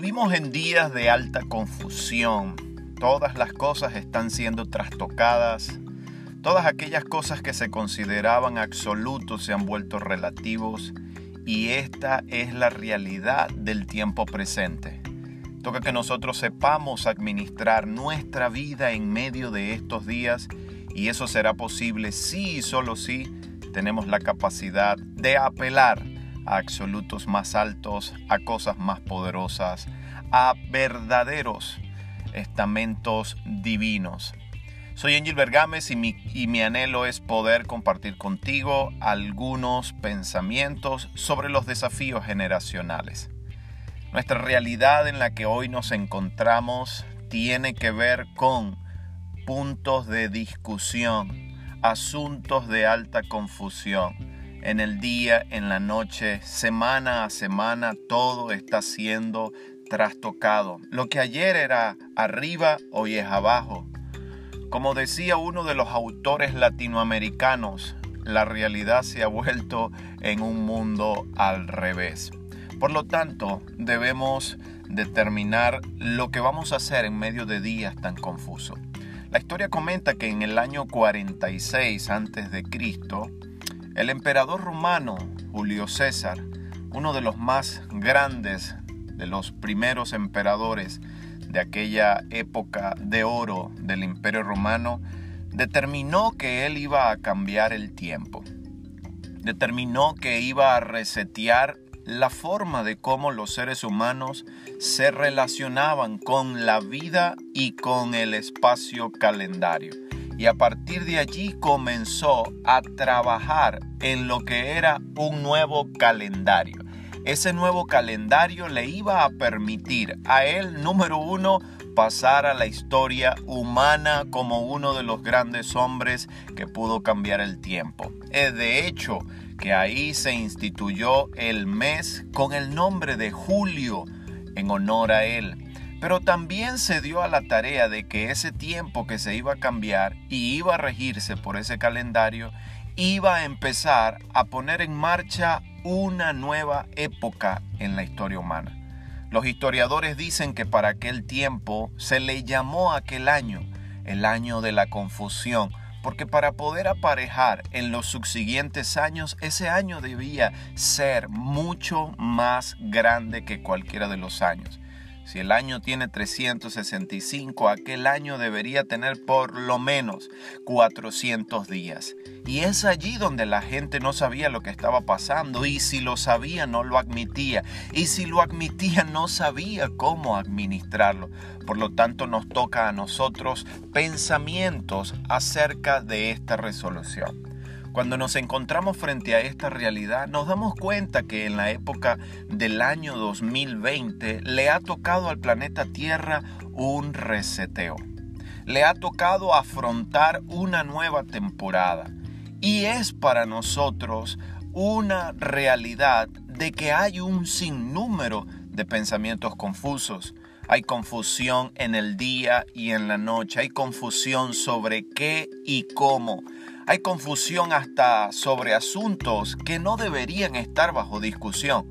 Vivimos en días de alta confusión. Todas las cosas están siendo trastocadas. Todas aquellas cosas que se consideraban absolutos se han vuelto relativos. Y esta es la realidad del tiempo presente. Toca que nosotros sepamos administrar nuestra vida en medio de estos días y eso será posible si y solo si tenemos la capacidad de apelar a absolutos más altos, a cosas más poderosas, a verdaderos estamentos divinos. Soy Angel Bergames y mi, y mi anhelo es poder compartir contigo algunos pensamientos sobre los desafíos generacionales. Nuestra realidad en la que hoy nos encontramos tiene que ver con puntos de discusión, asuntos de alta confusión en el día, en la noche, semana a semana, todo está siendo trastocado. Lo que ayer era arriba, hoy es abajo. Como decía uno de los autores latinoamericanos, la realidad se ha vuelto en un mundo al revés. Por lo tanto, debemos determinar lo que vamos a hacer en medio de días tan confusos. La historia comenta que en el año 46 a.C., el emperador romano Julio César, uno de los más grandes de los primeros emperadores de aquella época de oro del imperio romano, determinó que él iba a cambiar el tiempo. Determinó que iba a resetear la forma de cómo los seres humanos se relacionaban con la vida y con el espacio calendario y a partir de allí comenzó a trabajar en lo que era un nuevo calendario. Ese nuevo calendario le iba a permitir a él, número uno, pasar a la historia humana como uno de los grandes hombres que pudo cambiar el tiempo. Es de hecho que ahí se instituyó el mes con el nombre de Julio en honor a él. Pero también se dio a la tarea de que ese tiempo que se iba a cambiar y iba a regirse por ese calendario, iba a empezar a poner en marcha una nueva época en la historia humana. Los historiadores dicen que para aquel tiempo se le llamó aquel año el año de la confusión, porque para poder aparejar en los subsiguientes años, ese año debía ser mucho más grande que cualquiera de los años. Si el año tiene 365, aquel año debería tener por lo menos 400 días. Y es allí donde la gente no sabía lo que estaba pasando y si lo sabía no lo admitía. Y si lo admitía no sabía cómo administrarlo. Por lo tanto nos toca a nosotros pensamientos acerca de esta resolución. Cuando nos encontramos frente a esta realidad, nos damos cuenta que en la época del año 2020 le ha tocado al planeta Tierra un reseteo. Le ha tocado afrontar una nueva temporada. Y es para nosotros una realidad de que hay un sinnúmero de pensamientos confusos. Hay confusión en el día y en la noche. Hay confusión sobre qué y cómo. Hay confusión hasta sobre asuntos que no deberían estar bajo discusión,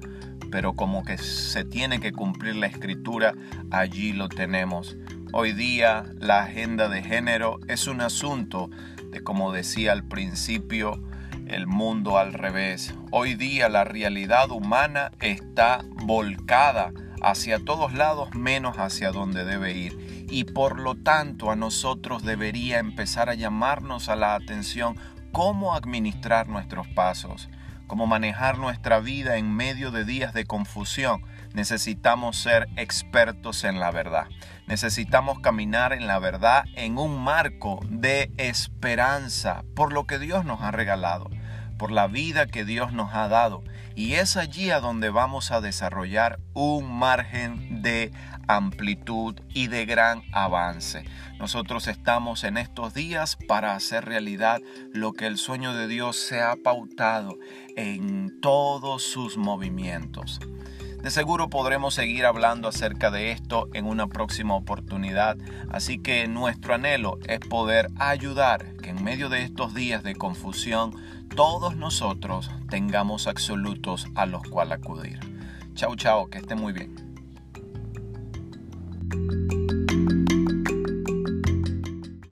pero como que se tiene que cumplir la escritura, allí lo tenemos. Hoy día la agenda de género es un asunto de, como decía al principio, el mundo al revés. Hoy día la realidad humana está volcada hacia todos lados menos hacia donde debe ir y por lo tanto a nosotros debería empezar a llamarnos a la atención cómo administrar nuestros pasos, cómo manejar nuestra vida en medio de días de confusión. Necesitamos ser expertos en la verdad. Necesitamos caminar en la verdad en un marco de esperanza por lo que Dios nos ha regalado, por la vida que Dios nos ha dado. Y es allí a donde vamos a desarrollar un margen de amplitud y de gran avance. Nosotros estamos en estos días para hacer realidad lo que el sueño de Dios se ha pautado en todos sus movimientos. De seguro podremos seguir hablando acerca de esto en una próxima oportunidad, así que nuestro anhelo es poder ayudar que en medio de estos días de confusión todos nosotros tengamos absolutos a los cuales acudir. Chao, chao, que esté muy bien.